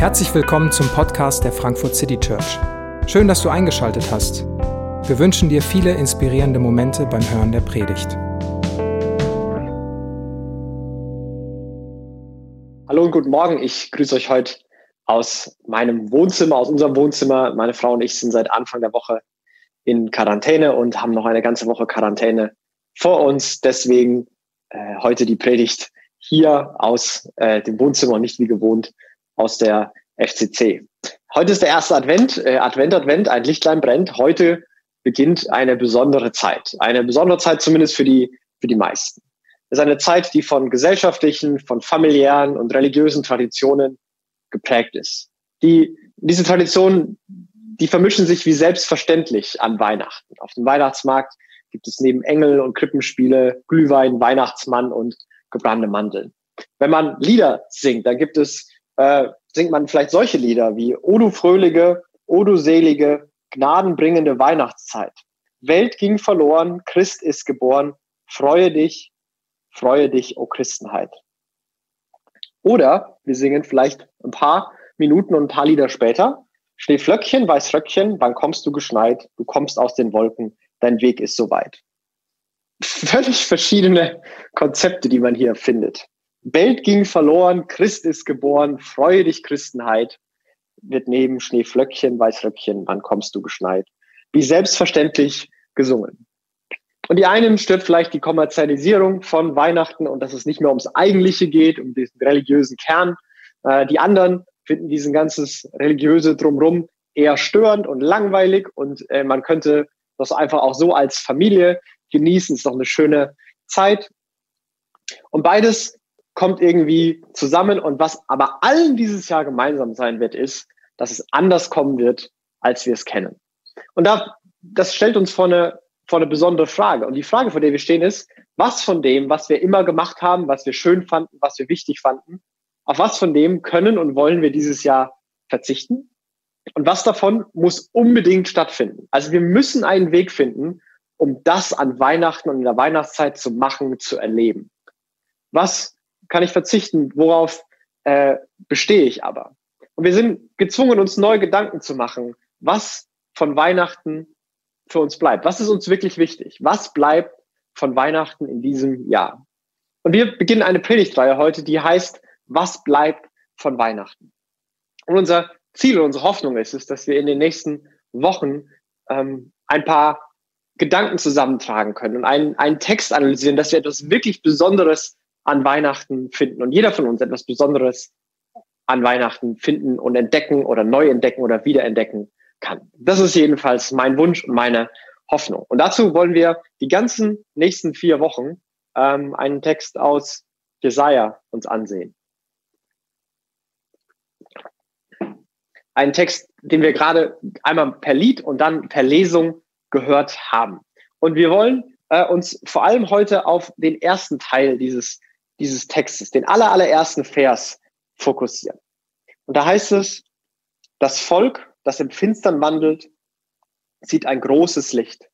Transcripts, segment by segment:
Herzlich willkommen zum Podcast der Frankfurt City Church. Schön, dass du eingeschaltet hast. Wir wünschen dir viele inspirierende Momente beim Hören der Predigt. Hallo und guten Morgen. Ich grüße euch heute aus meinem Wohnzimmer, aus unserem Wohnzimmer. Meine Frau und ich sind seit Anfang der Woche in Quarantäne und haben noch eine ganze Woche Quarantäne vor uns. Deswegen äh, heute die Predigt hier aus äh, dem Wohnzimmer und nicht wie gewohnt aus der FCC. Heute ist der erste Advent, äh, Advent, Advent, ein Lichtlein brennt. Heute beginnt eine besondere Zeit. Eine besondere Zeit zumindest für die, für die meisten. Es ist eine Zeit, die von gesellschaftlichen, von familiären und religiösen Traditionen geprägt ist. Die, diese Traditionen, die vermischen sich wie selbstverständlich an Weihnachten. Auf dem Weihnachtsmarkt gibt es neben Engel und Krippenspiele Glühwein, Weihnachtsmann und gebrannte Mandeln. Wenn man Lieder singt, dann gibt es äh, singt man vielleicht solche Lieder wie O du fröhliche, O du selige, gnadenbringende Weihnachtszeit. Welt ging verloren, Christ ist geboren, freue dich, freue dich, o Christenheit. Oder wir singen vielleicht ein paar Minuten und ein paar Lieder später. Schneeflöckchen, Weißröckchen, wann kommst du geschneit? Du kommst aus den Wolken, dein Weg ist so weit. Völlig verschiedene Konzepte, die man hier findet. Welt ging verloren, Christ ist geboren, freue dich Christenheit, wird neben Schneeflöckchen, Weißröckchen, wann kommst du geschneit. Wie selbstverständlich gesungen. Und die einen stört vielleicht die Kommerzialisierung von Weihnachten und dass es nicht mehr ums Eigentliche geht, um diesen religiösen Kern. Äh, die anderen finden diesen ganzes religiöse Drumrum eher störend und langweilig und äh, man könnte das einfach auch so als Familie genießen. Ist doch eine schöne Zeit. Und beides kommt irgendwie zusammen. Und was aber allen dieses Jahr gemeinsam sein wird, ist, dass es anders kommen wird, als wir es kennen. Und da, das stellt uns vor eine, vor eine besondere Frage. Und die Frage, vor der wir stehen, ist, was von dem, was wir immer gemacht haben, was wir schön fanden, was wir wichtig fanden, auf was von dem können und wollen wir dieses Jahr verzichten? Und was davon muss unbedingt stattfinden? Also wir müssen einen Weg finden, um das an Weihnachten und in der Weihnachtszeit zu machen, zu erleben. Was kann ich verzichten? Worauf äh, bestehe ich aber? Und wir sind gezwungen, uns neue Gedanken zu machen, was von Weihnachten für uns bleibt. Was ist uns wirklich wichtig? Was bleibt von Weihnachten in diesem Jahr? Und wir beginnen eine Predigtreihe heute, die heißt, was bleibt von Weihnachten? Und unser Ziel und unsere Hoffnung ist es, dass wir in den nächsten Wochen ähm, ein paar Gedanken zusammentragen können und einen, einen Text analysieren, dass wir etwas wirklich Besonderes an Weihnachten finden und jeder von uns etwas Besonderes an Weihnachten finden und entdecken oder neu entdecken oder wiederentdecken kann. Das ist jedenfalls mein Wunsch und meine Hoffnung. Und dazu wollen wir die ganzen nächsten vier Wochen ähm, einen Text aus Jesaja uns ansehen. Ein Text, den wir gerade einmal per Lied und dann per Lesung gehört haben. Und wir wollen äh, uns vor allem heute auf den ersten Teil dieses dieses Textes, den aller, allerersten Vers fokussieren. Und da heißt es, das Volk, das im Finstern wandelt, sieht ein großes Licht.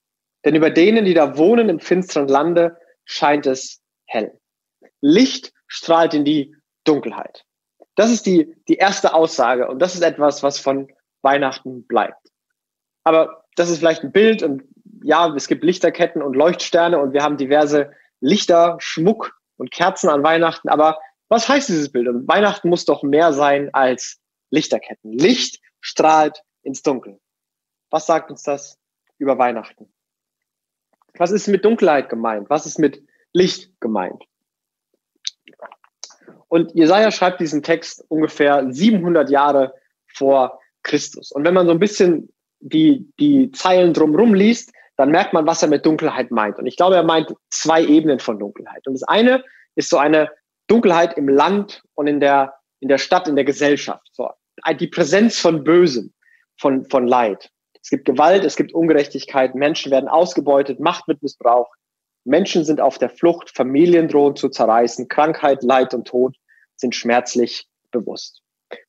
Denn über denen, die da wohnen im finsteren Lande, scheint es hell. Licht strahlt in die Dunkelheit. Das ist die, die erste Aussage und das ist etwas, was von Weihnachten bleibt. Aber das ist vielleicht ein Bild und ja, es gibt Lichterketten und Leuchtsterne und wir haben diverse Lichter, Schmuck und Kerzen an Weihnachten. Aber was heißt dieses Bild? Und Weihnachten muss doch mehr sein als Lichterketten. Licht strahlt ins Dunkel. Was sagt uns das über Weihnachten? Was ist mit Dunkelheit gemeint? Was ist mit Licht gemeint? Und Jesaja schreibt diesen Text ungefähr 700 Jahre vor Christus. Und wenn man so ein bisschen die, die Zeilen drumherum liest, dann merkt man, was er mit Dunkelheit meint. Und ich glaube, er meint zwei Ebenen von Dunkelheit. Und das eine ist so eine Dunkelheit im Land und in der, in der Stadt, in der Gesellschaft. So, die Präsenz von Bösem, von, von Leid. Es gibt Gewalt, es gibt Ungerechtigkeit, Menschen werden ausgebeutet, Macht wird missbraucht. Menschen sind auf der Flucht, Familien drohen zu zerreißen, Krankheit, Leid und Tod sind schmerzlich bewusst.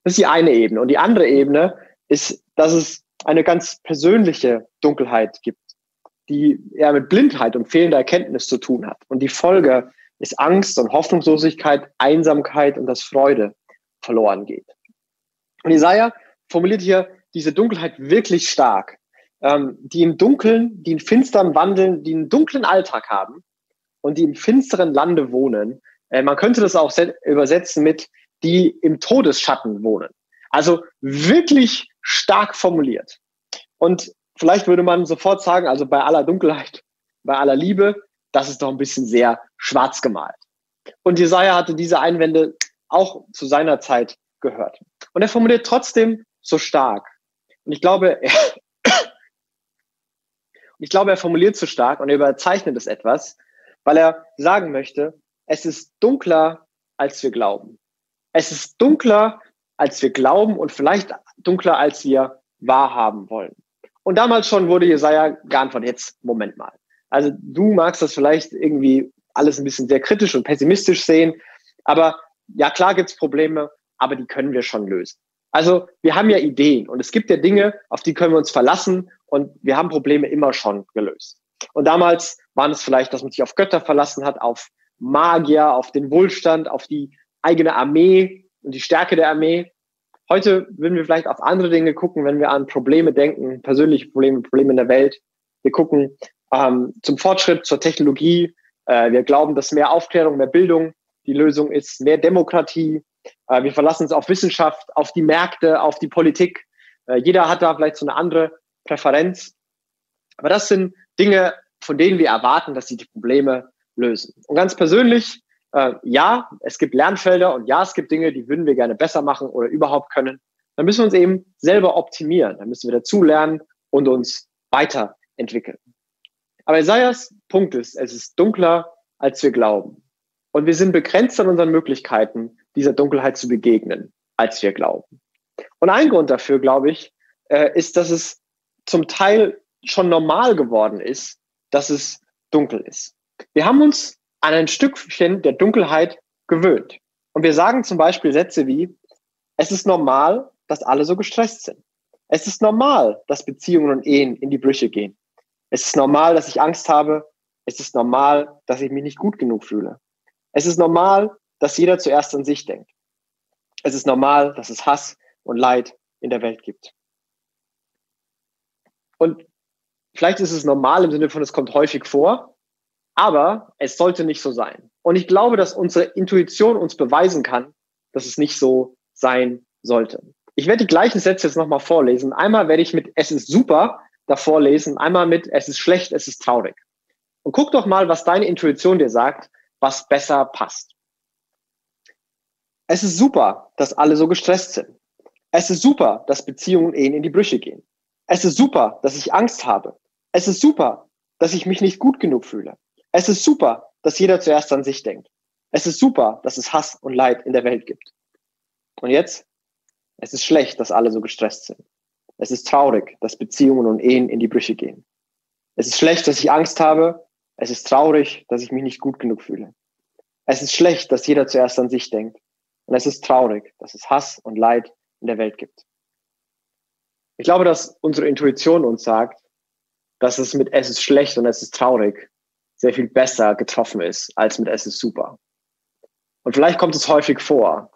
Das ist die eine Ebene. Und die andere Ebene ist, dass es eine ganz persönliche Dunkelheit gibt die eher mit Blindheit und fehlender Erkenntnis zu tun hat. Und die Folge ist Angst und Hoffnungslosigkeit, Einsamkeit und dass Freude verloren geht. Und Isaiah formuliert hier diese Dunkelheit wirklich stark, ähm, die im Dunkeln, die in Finstern wandeln, die einen dunklen Alltag haben und die im finsteren Lande wohnen. Äh, man könnte das auch übersetzen mit die im Todesschatten wohnen. Also wirklich stark formuliert. Und vielleicht würde man sofort sagen, also bei aller Dunkelheit, bei aller Liebe, das ist doch ein bisschen sehr schwarz gemalt. Und Jesaja hatte diese Einwände auch zu seiner Zeit gehört. Und er formuliert trotzdem so stark. Und ich glaube, er, ich glaube, er formuliert so stark und er überzeichnet es etwas, weil er sagen möchte, es ist dunkler, als wir glauben. Es ist dunkler, als wir glauben und vielleicht dunkler, als wir wahrhaben wollen. Und damals schon wurde Jesaja geantwortet, jetzt, Moment mal. Also du magst das vielleicht irgendwie alles ein bisschen sehr kritisch und pessimistisch sehen, aber ja, klar gibt's Probleme, aber die können wir schon lösen. Also wir haben ja Ideen und es gibt ja Dinge, auf die können wir uns verlassen und wir haben Probleme immer schon gelöst. Und damals waren es vielleicht, dass man sich auf Götter verlassen hat, auf Magier, auf den Wohlstand, auf die eigene Armee und die Stärke der Armee. Heute würden wir vielleicht auf andere Dinge gucken, wenn wir an Probleme denken, persönliche Probleme, Probleme in der Welt. Wir gucken ähm, zum Fortschritt, zur Technologie. Äh, wir glauben, dass mehr Aufklärung, mehr Bildung die Lösung ist, mehr Demokratie. Äh, wir verlassen uns auf Wissenschaft, auf die Märkte, auf die Politik. Äh, jeder hat da vielleicht so eine andere Präferenz. Aber das sind Dinge, von denen wir erwarten, dass sie die Probleme lösen. Und ganz persönlich, äh, ja, es gibt Lernfelder und ja, es gibt Dinge, die würden wir gerne besser machen oder überhaupt können. Dann müssen wir uns eben selber optimieren. Dann müssen wir dazulernen und uns weiterentwickeln. Aber Isaias Punkt ist, es ist dunkler, als wir glauben. Und wir sind begrenzt an unseren Möglichkeiten, dieser Dunkelheit zu begegnen, als wir glauben. Und ein Grund dafür, glaube ich, äh, ist, dass es zum Teil schon normal geworden ist, dass es dunkel ist. Wir haben uns an ein Stückchen der Dunkelheit gewöhnt. Und wir sagen zum Beispiel Sätze wie, es ist normal, dass alle so gestresst sind. Es ist normal, dass Beziehungen und Ehen in die Brüche gehen. Es ist normal, dass ich Angst habe. Es ist normal, dass ich mich nicht gut genug fühle. Es ist normal, dass jeder zuerst an sich denkt. Es ist normal, dass es Hass und Leid in der Welt gibt. Und vielleicht ist es normal im Sinne von, es kommt häufig vor, aber es sollte nicht so sein. Und ich glaube, dass unsere Intuition uns beweisen kann, dass es nicht so sein sollte. Ich werde die gleichen Sätze jetzt nochmal vorlesen. Einmal werde ich mit Es ist super davor lesen, einmal mit Es ist schlecht, es ist traurig. Und guck doch mal, was deine Intuition dir sagt, was besser passt. Es ist super, dass alle so gestresst sind. Es ist super, dass Beziehungen Ehen in die Brüche gehen. Es ist super, dass ich Angst habe. Es ist super, dass ich mich nicht gut genug fühle. Es ist super, dass jeder zuerst an sich denkt. Es ist super, dass es Hass und Leid in der Welt gibt. Und jetzt? Es ist schlecht, dass alle so gestresst sind. Es ist traurig, dass Beziehungen und Ehen in die Brüche gehen. Es ist schlecht, dass ich Angst habe. Es ist traurig, dass ich mich nicht gut genug fühle. Es ist schlecht, dass jeder zuerst an sich denkt. Und es ist traurig, dass es Hass und Leid in der Welt gibt. Ich glaube, dass unsere Intuition uns sagt, dass es mit es ist schlecht und es ist traurig sehr viel besser getroffen ist als mit es ist super. Und vielleicht kommt es häufig vor,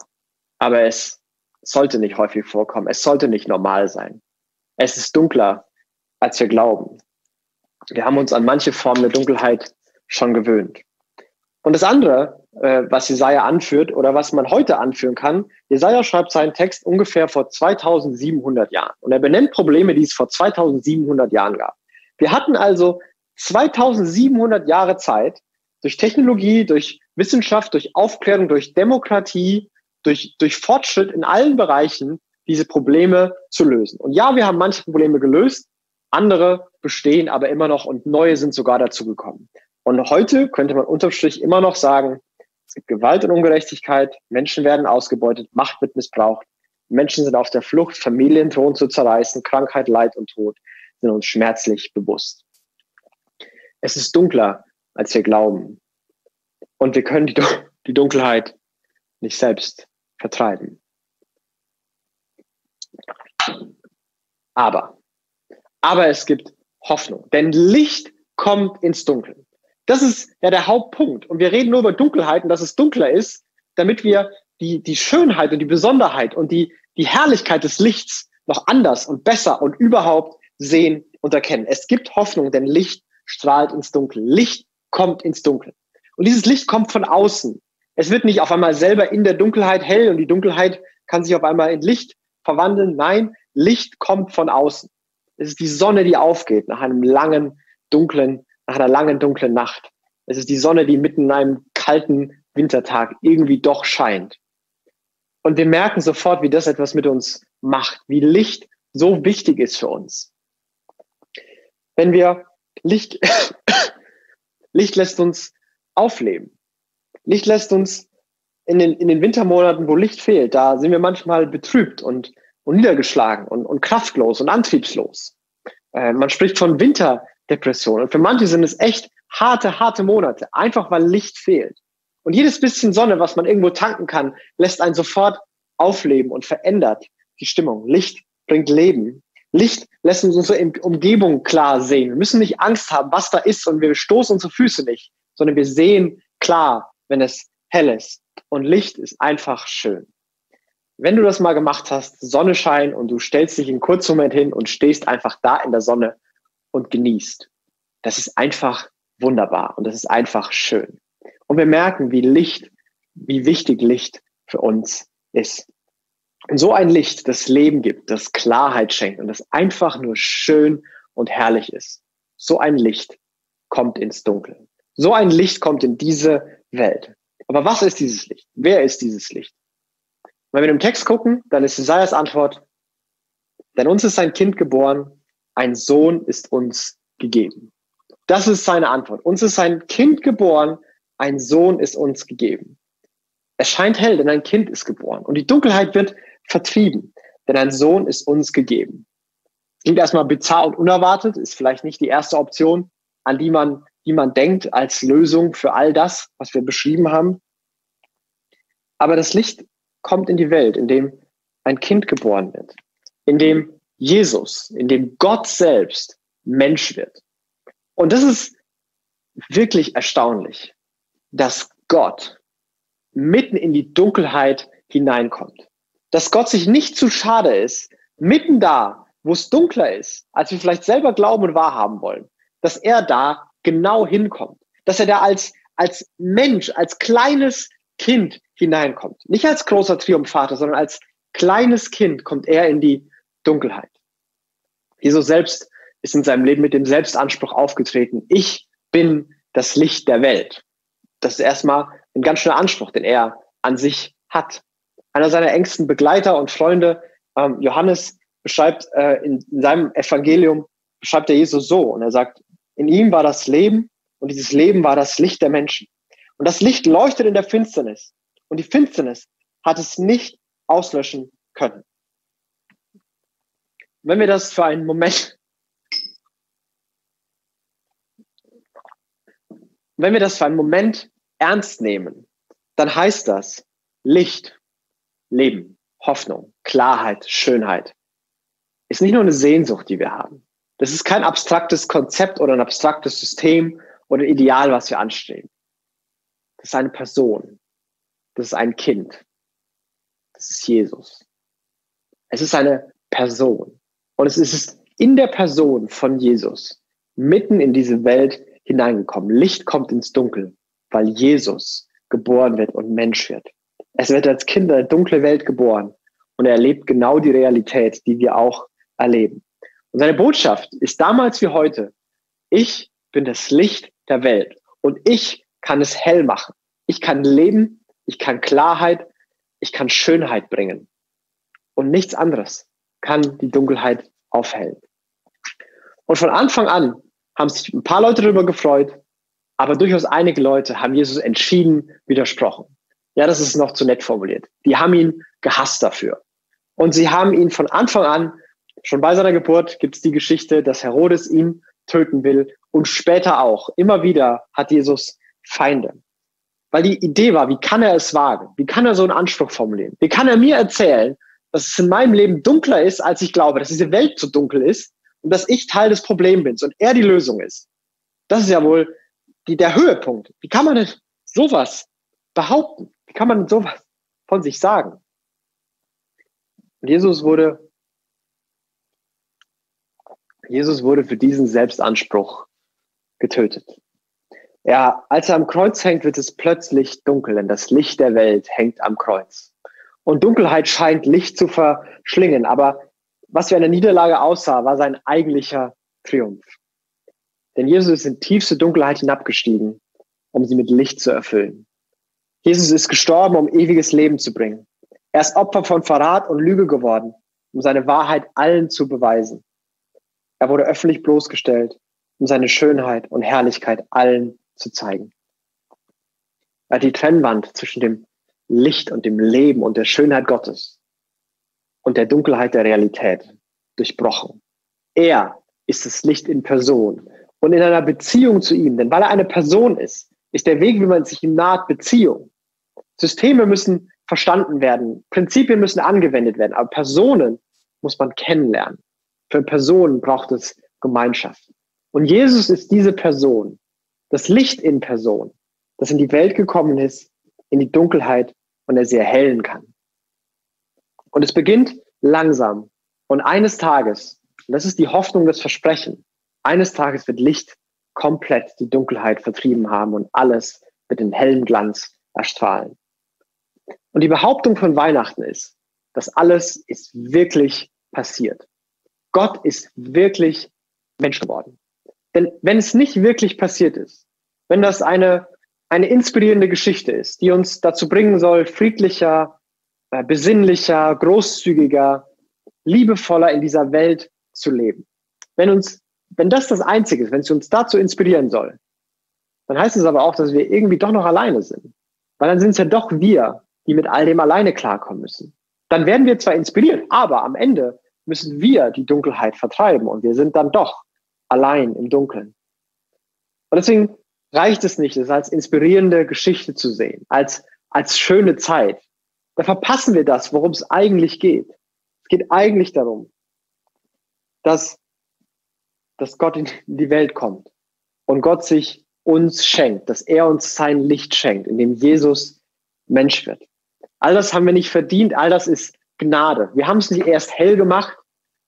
aber es sollte nicht häufig vorkommen. Es sollte nicht normal sein. Es ist dunkler, als wir glauben. Wir haben uns an manche Formen der Dunkelheit schon gewöhnt. Und das andere, äh, was Jesaja anführt oder was man heute anführen kann, Jesaja schreibt seinen Text ungefähr vor 2700 Jahren. Und er benennt Probleme, die es vor 2700 Jahren gab. Wir hatten also 2700 Jahre Zeit, durch Technologie, durch Wissenschaft, durch Aufklärung, durch Demokratie, durch, durch Fortschritt in allen Bereichen diese Probleme zu lösen. Und ja, wir haben manche Probleme gelöst, andere bestehen aber immer noch und neue sind sogar dazu gekommen. Und heute könnte man unterm Strich immer noch sagen, es gibt Gewalt und Ungerechtigkeit, Menschen werden ausgebeutet, Macht wird missbraucht, Menschen sind auf der Flucht, Familien drohen zu zerreißen, Krankheit, Leid und Tod sind uns schmerzlich bewusst. Es ist dunkler, als wir glauben. Und wir können die, die Dunkelheit nicht selbst vertreiben. Aber, aber es gibt Hoffnung, denn Licht kommt ins Dunkeln. Das ist ja der Hauptpunkt. Und wir reden nur über Dunkelheiten, dass es dunkler ist, damit wir die, die Schönheit und die Besonderheit und die, die Herrlichkeit des Lichts noch anders und besser und überhaupt sehen und erkennen. Es gibt Hoffnung, denn Licht strahlt ins Dunkel. Licht kommt ins Dunkel. Und dieses Licht kommt von außen. Es wird nicht auf einmal selber in der Dunkelheit hell und die Dunkelheit kann sich auf einmal in Licht verwandeln. Nein, Licht kommt von außen. Es ist die Sonne, die aufgeht nach einem langen, dunklen, nach einer langen, dunklen Nacht. Es ist die Sonne, die mitten in einem kalten Wintertag irgendwie doch scheint. Und wir merken sofort, wie das etwas mit uns macht, wie Licht so wichtig ist für uns. Wenn wir Licht, Licht lässt uns aufleben. Licht lässt uns in den, in den Wintermonaten, wo Licht fehlt, da sind wir manchmal betrübt und, und niedergeschlagen und, und kraftlos und antriebslos. Äh, man spricht von Winterdepression. Und für manche sind es echt harte, harte Monate, einfach weil Licht fehlt. Und jedes bisschen Sonne, was man irgendwo tanken kann, lässt einen sofort aufleben und verändert die Stimmung. Licht bringt Leben. Licht lässt uns unsere Umgebung klar sehen. Wir müssen nicht Angst haben, was da ist und wir stoßen unsere Füße nicht, sondern wir sehen klar, wenn es hell ist. Und Licht ist einfach schön. Wenn du das mal gemacht hast, Sonne scheint und du stellst dich in kurzen Moment hin und stehst einfach da in der Sonne und genießt. Das ist einfach wunderbar und das ist einfach schön. Und wir merken, wie Licht, wie wichtig Licht für uns ist. So ein Licht, das Leben gibt, das Klarheit schenkt und das einfach nur schön und herrlich ist. So ein Licht kommt ins Dunkel. So ein Licht kommt in diese Welt. Aber was ist dieses Licht? Wer ist dieses Licht? Wenn wir im Text gucken, dann ist Jesajas Antwort, denn uns ist ein Kind geboren, ein Sohn ist uns gegeben. Das ist seine Antwort. Uns ist ein Kind geboren, ein Sohn ist uns gegeben. Es scheint hell, denn ein Kind ist geboren. Und die Dunkelheit wird vertrieben, denn ein Sohn ist uns gegeben. Klingt erstmal bizarr und unerwartet, ist vielleicht nicht die erste Option, an die man, die man denkt als Lösung für all das, was wir beschrieben haben. Aber das Licht kommt in die Welt, in dem ein Kind geboren wird, in dem Jesus, in dem Gott selbst Mensch wird. Und das ist wirklich erstaunlich dass Gott mitten in die Dunkelheit hineinkommt. Dass Gott sich nicht zu schade ist, mitten da, wo es dunkler ist, als wir vielleicht selber glauben und wahrhaben wollen, dass er da genau hinkommt. Dass er da als, als Mensch, als kleines Kind hineinkommt. Nicht als großer Triumphator, sondern als kleines Kind kommt er in die Dunkelheit. Jesus selbst ist in seinem Leben mit dem Selbstanspruch aufgetreten. Ich bin das Licht der Welt das ist erstmal ein ganz schöner Anspruch, den er an sich hat. Einer seiner engsten Begleiter und Freunde, ähm, Johannes, beschreibt äh, in, in seinem Evangelium, beschreibt er Jesus so und er sagt, in ihm war das Leben und dieses Leben war das Licht der Menschen. Und das Licht leuchtet in der Finsternis und die Finsternis hat es nicht auslöschen können. Wenn wir das für einen Moment wenn wir das für einen Moment ernst nehmen, dann heißt das Licht, Leben, Hoffnung, Klarheit, Schönheit ist nicht nur eine Sehnsucht, die wir haben. Das ist kein abstraktes Konzept oder ein abstraktes System oder Ideal, was wir anstreben. Das ist eine Person. Das ist ein Kind. Das ist Jesus. Es ist eine Person. Und es ist in der Person von Jesus mitten in diese Welt hineingekommen. Licht kommt ins Dunkel, weil Jesus geboren wird und Mensch wird. Es wird als Kind eine dunkle Welt geboren und er erlebt genau die Realität, die wir auch erleben. Und seine Botschaft ist damals wie heute, ich bin das Licht der Welt und ich kann es hell machen. Ich kann leben, ich kann Klarheit, ich kann Schönheit bringen. Und nichts anderes kann die Dunkelheit aufhellen. Und von Anfang an haben sich ein paar Leute darüber gefreut, aber durchaus einige Leute haben Jesus entschieden widersprochen. Ja, das ist noch zu nett formuliert. Die haben ihn gehasst dafür. Und sie haben ihn von Anfang an, schon bei seiner Geburt gibt es die Geschichte, dass Herodes ihn töten will und später auch. Immer wieder hat Jesus Feinde. Weil die Idee war, wie kann er es wagen? Wie kann er so einen Anspruch formulieren? Wie kann er mir erzählen, dass es in meinem Leben dunkler ist, als ich glaube, dass diese Welt zu dunkel ist und dass ich Teil des Problems bin und er die Lösung ist. Das ist ja wohl die, der Höhepunkt. Wie kann man denn sowas behaupten? Wie kann man sowas von sich sagen? Und Jesus wurde, Jesus wurde für diesen Selbstanspruch getötet. Ja, als er am Kreuz hängt, wird es plötzlich dunkel, denn das Licht der Welt hängt am Kreuz. Und Dunkelheit scheint Licht zu verschlingen, aber was wie eine Niederlage aussah, war sein eigentlicher Triumph. Denn Jesus ist in tiefste Dunkelheit hinabgestiegen, um sie mit Licht zu erfüllen. Jesus ist gestorben, um ewiges Leben zu bringen. Er ist Opfer von Verrat und Lüge geworden, um seine Wahrheit allen zu beweisen. Er wurde öffentlich bloßgestellt, um seine Schönheit und Herrlichkeit allen zu zeigen. Er hat die Trennwand zwischen dem Licht und dem Leben und der Schönheit Gottes und der Dunkelheit der Realität durchbrochen. Er ist das Licht in Person und in einer Beziehung zu ihm, denn weil er eine Person ist, ist der Weg, wie man sich ihm naht, Beziehung. Systeme müssen verstanden werden, Prinzipien müssen angewendet werden, aber Personen muss man kennenlernen. Für Personen braucht es Gemeinschaft. Und Jesus ist diese Person, das Licht in Person, das in die Welt gekommen ist, in die Dunkelheit und er sie erhellen kann. Und es beginnt langsam. Und eines Tages, und das ist die Hoffnung, das Versprechen, eines Tages wird Licht komplett die Dunkelheit vertrieben haben und alles mit dem hellen Glanz erstrahlen. Und die Behauptung von Weihnachten ist, dass alles ist wirklich passiert. Gott ist wirklich Mensch geworden. Denn wenn es nicht wirklich passiert ist, wenn das eine, eine inspirierende Geschichte ist, die uns dazu bringen soll, friedlicher, äh, besinnlicher, großzügiger, liebevoller in dieser Welt zu leben. Wenn uns, wenn das das Einzige ist, wenn es uns dazu inspirieren soll, dann heißt es aber auch, dass wir irgendwie doch noch alleine sind. Weil dann sind es ja doch wir, die mit all dem alleine klarkommen müssen. Dann werden wir zwar inspiriert, aber am Ende müssen wir die Dunkelheit vertreiben und wir sind dann doch allein im Dunkeln. Und deswegen reicht es nicht, es als inspirierende Geschichte zu sehen, als, als schöne Zeit, da verpassen wir das, worum es eigentlich geht. Es geht eigentlich darum, dass, dass Gott in die Welt kommt und Gott sich uns schenkt, dass er uns sein Licht schenkt, indem Jesus Mensch wird. All das haben wir nicht verdient, all das ist Gnade. Wir haben es nicht erst hell gemacht,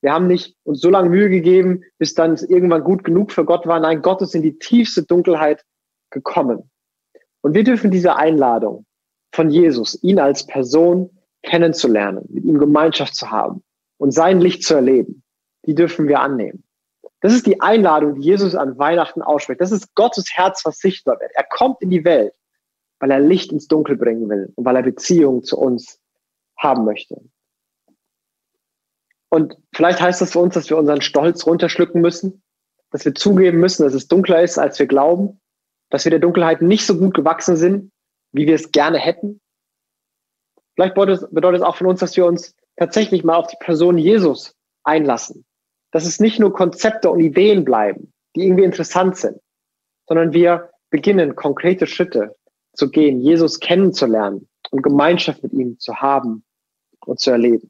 wir haben nicht uns so lange Mühe gegeben, bis dann es irgendwann gut genug für Gott war. Nein, Gott ist in die tiefste Dunkelheit gekommen. Und wir dürfen diese Einladung von Jesus, ihn als Person kennenzulernen, mit ihm Gemeinschaft zu haben und sein Licht zu erleben, die dürfen wir annehmen. Das ist die Einladung, die Jesus an Weihnachten ausspricht. Das ist Gottes Herz, was sichtbar wird. Er kommt in die Welt, weil er Licht ins Dunkel bringen will und weil er Beziehung zu uns haben möchte. Und vielleicht heißt das für uns, dass wir unseren Stolz runterschlucken müssen, dass wir zugeben müssen, dass es dunkler ist, als wir glauben, dass wir der Dunkelheit nicht so gut gewachsen sind, wie wir es gerne hätten. Vielleicht bedeutet es auch von uns, dass wir uns tatsächlich mal auf die Person Jesus einlassen. Dass es nicht nur Konzepte und Ideen bleiben, die irgendwie interessant sind, sondern wir beginnen, konkrete Schritte zu gehen, Jesus kennenzulernen und Gemeinschaft mit ihm zu haben und zu erleben.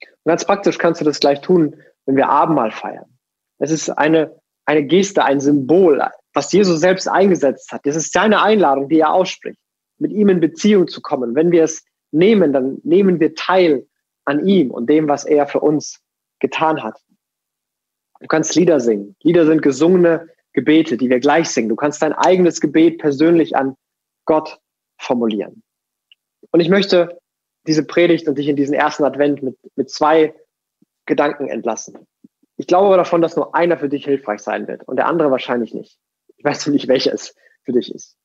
Und ganz praktisch kannst du das gleich tun, wenn wir Abendmahl feiern. Es ist eine, eine Geste, ein Symbol, was Jesus selbst eingesetzt hat. Das ist seine Einladung, die er ausspricht, mit ihm in Beziehung zu kommen. Wenn wir es nehmen, dann nehmen wir teil an ihm und dem, was er für uns getan hat. Du kannst Lieder singen. Lieder sind gesungene Gebete, die wir gleich singen. Du kannst dein eigenes Gebet persönlich an Gott formulieren. Und ich möchte diese Predigt und dich in diesen ersten Advent mit, mit zwei Gedanken entlassen. Ich glaube aber davon, dass nur einer für dich hilfreich sein wird und der andere wahrscheinlich nicht. Ich weiß nicht, welcher es für dich ist.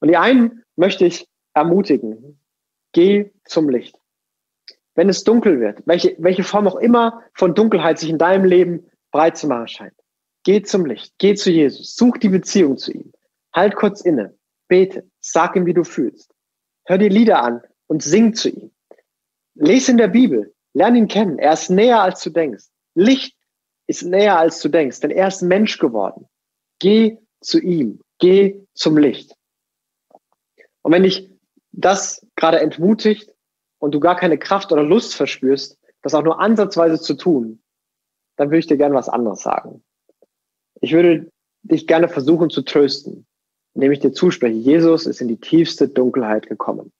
Und die einen möchte ich ermutigen. Geh zum Licht. Wenn es dunkel wird, welche, welche Form auch immer von Dunkelheit sich in deinem Leben breit zu machen scheint, geh zum Licht. Geh zu Jesus. Such die Beziehung zu ihm. Halt kurz inne. Bete. Sag ihm, wie du fühlst. Hör dir Lieder an und sing zu ihm. Lies in der Bibel. Lern ihn kennen. Er ist näher, als du denkst. Licht ist näher, als du denkst, denn er ist Mensch geworden. Geh zu ihm, geh zum Licht. Und wenn dich das gerade entmutigt und du gar keine Kraft oder Lust verspürst, das auch nur ansatzweise zu tun, dann würde ich dir gerne was anderes sagen. Ich würde dich gerne versuchen zu trösten, indem ich dir zuspreche, Jesus ist in die tiefste Dunkelheit gekommen.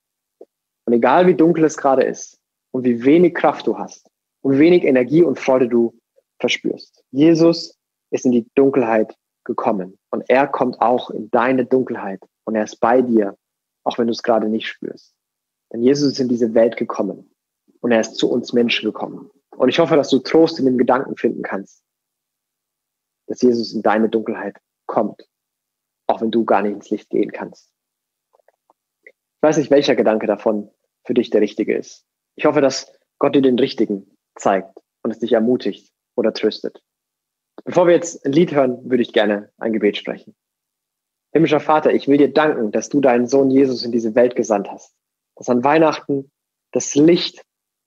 Und egal wie dunkel es gerade ist, und wie wenig Kraft du hast und wenig Energie und Freude du verspürst. Jesus ist in die Dunkelheit gekommen und er kommt auch in deine Dunkelheit und er ist bei dir, auch wenn du es gerade nicht spürst. Denn Jesus ist in diese Welt gekommen und er ist zu uns Menschen gekommen. Und ich hoffe, dass du Trost in dem Gedanken finden kannst, dass Jesus in deine Dunkelheit kommt, auch wenn du gar nicht ins Licht gehen kannst. Ich weiß nicht, welcher Gedanke davon für dich der richtige ist. Ich hoffe, dass Gott dir den richtigen zeigt und es dich ermutigt oder tröstet. Bevor wir jetzt ein Lied hören, würde ich gerne ein Gebet sprechen. Himmlischer Vater, ich will dir danken, dass du deinen Sohn Jesus in diese Welt gesandt hast. Dass an Weihnachten das Licht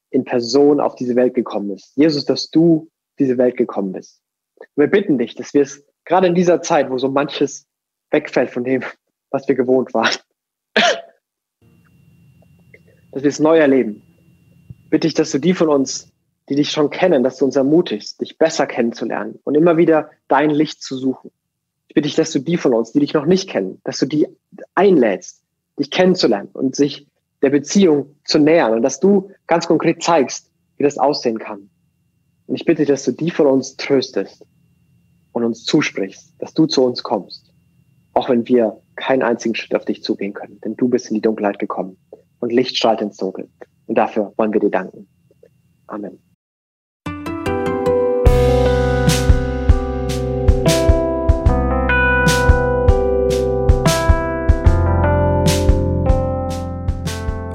in Person auf diese Welt gekommen ist. Jesus, dass du diese Welt gekommen bist. Wir bitten dich, dass wir es gerade in dieser Zeit, wo so manches wegfällt von dem, was wir gewohnt waren, dass wir es neu erleben. Bitte ich, dass du die von uns, die dich schon kennen, dass du uns ermutigst, dich besser kennenzulernen und immer wieder dein Licht zu suchen. Ich bitte dich, dass du die von uns, die dich noch nicht kennen, dass du die einlädst, dich kennenzulernen und sich der Beziehung zu nähern und dass du ganz konkret zeigst, wie das aussehen kann. Und ich bitte, dass du die von uns tröstest und uns zusprichst, dass du zu uns kommst, auch wenn wir keinen einzigen Schritt auf dich zugehen können, denn du bist in die Dunkelheit gekommen und Licht strahlt ins Dunkel. Und dafür wollen wir dir danken. Amen.